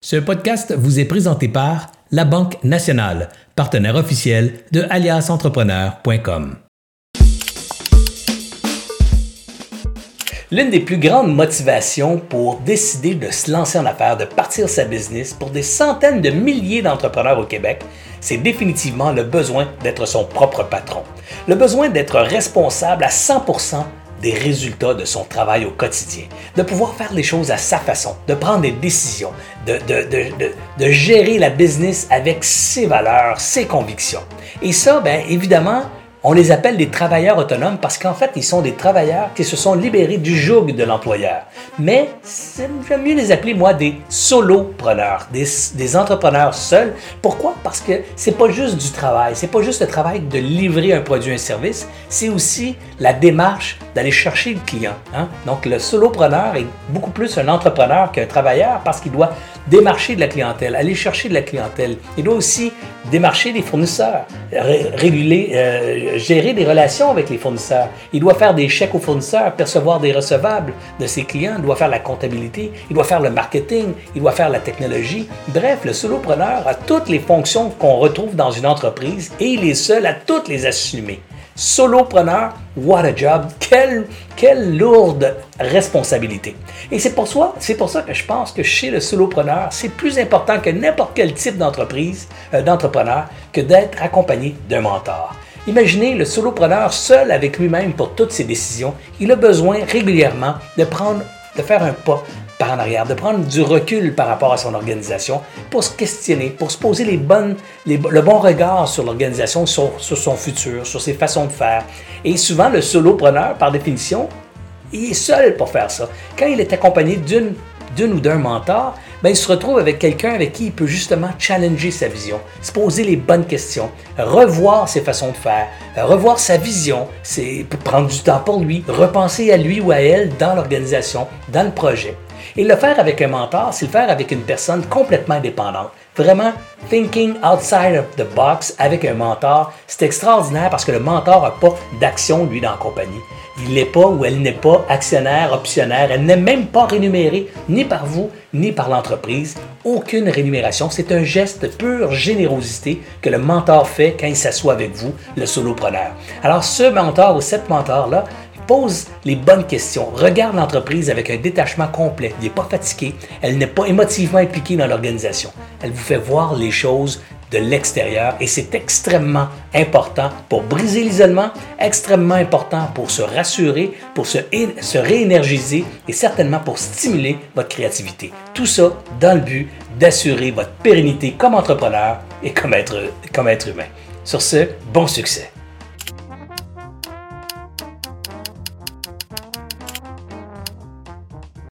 Ce podcast vous est présenté par La Banque Nationale, partenaire officiel de aliasentrepreneur.com. L'une des plus grandes motivations pour décider de se lancer en affaires, de partir sa business pour des centaines de milliers d'entrepreneurs au Québec, c'est définitivement le besoin d'être son propre patron. Le besoin d'être responsable à 100% des résultats de son travail au quotidien, de pouvoir faire les choses à sa façon, de prendre des décisions, de, gérer la business avec ses valeurs, ses convictions. Et ça, bien évidemment, on les appelle des travailleurs autonomes parce qu'en fait, ils sont des travailleurs qui se sont libérés du joug de l'employeur. Mais j'aime mieux les appeler, moi, des solopreneurs, des, entrepreneurs seuls. Pourquoi? Parce que c'est pas juste du travail, c'est pas juste le travail de livrer un produit, un service, c'est aussi la démarche d'aller chercher le client. Hein. Donc, le solopreneur est beaucoup plus un entrepreneur qu'un travailleur parce qu'il doit démarcher de la clientèle, aller chercher de la clientèle. Il doit aussi démarcher des fournisseurs, réguler, euh, gérer des relations avec les fournisseurs. Il doit faire des chèques aux fournisseurs, percevoir des recevables de ses clients, il doit faire la comptabilité, il doit faire le marketing, il doit faire la technologie. Bref, le solopreneur a toutes les fonctions qu'on retrouve dans une entreprise et il est seul à toutes les assumer. Solopreneur, what a job! Quelle, lourde responsabilité! Et c'est pour, ça, pour ça que je pense que chez le solopreneur, c'est plus important que n'importe quel type d'entreprise, euh, d'entrepreneur, que d'être accompagné d'un mentor. Imaginez le solopreneur seul avec lui-même pour toutes ses décisions. Il a besoin régulièrement de prendre, de faire un pas par en arrière, de prendre du recul par rapport à son organisation pour se questionner, pour se poser les bonnes, le bon regard sur l'organisation, sur, son futur, sur ses façons de faire. Et souvent, le solopreneur, par définition, il est seul pour faire ça. Quand il est accompagné d'une d'une ou d'un mentor, ben, il se retrouve avec quelqu'un avec qui il peut justement challenger sa vision, se poser les bonnes questions, revoir ses façons de faire, revoir sa vision, c'est prendre du temps pour lui, repenser à lui ou à elle dans l'organisation, dans le projet. Et le faire avec un mentor, c'est le faire avec une personne complètement indépendante. Vraiment, thinking outside of the box avec un mentor, c'est extraordinaire parce que le mentor n'a pas d'action, lui, dans la compagnie. Il n'est pas ou elle n'est pas actionnaire, optionnaire. Elle n'est même pas rémunérée ni par vous ni par l'entreprise. Aucune rémunération. C'est un geste de pure générosité que le mentor fait quand il s'assoit avec vous, le solopreneur. Alors, ce mentor ou cette mentor-là pose les bonnes questions, regarde l'entreprise avec un détachement complet, n'est pas fatigué, elle n'est pas émotivement impliquée dans l'organisation. Elle vous fait voir les choses de l'extérieur et c'est extrêmement important pour briser l'isolement, extrêmement important pour se rassurer, pour se, se réénergiser et certainement pour stimuler votre créativité. Tout ça dans le but d'assurer votre pérennité comme entrepreneur et comme être humain. Sur ce, bon succès.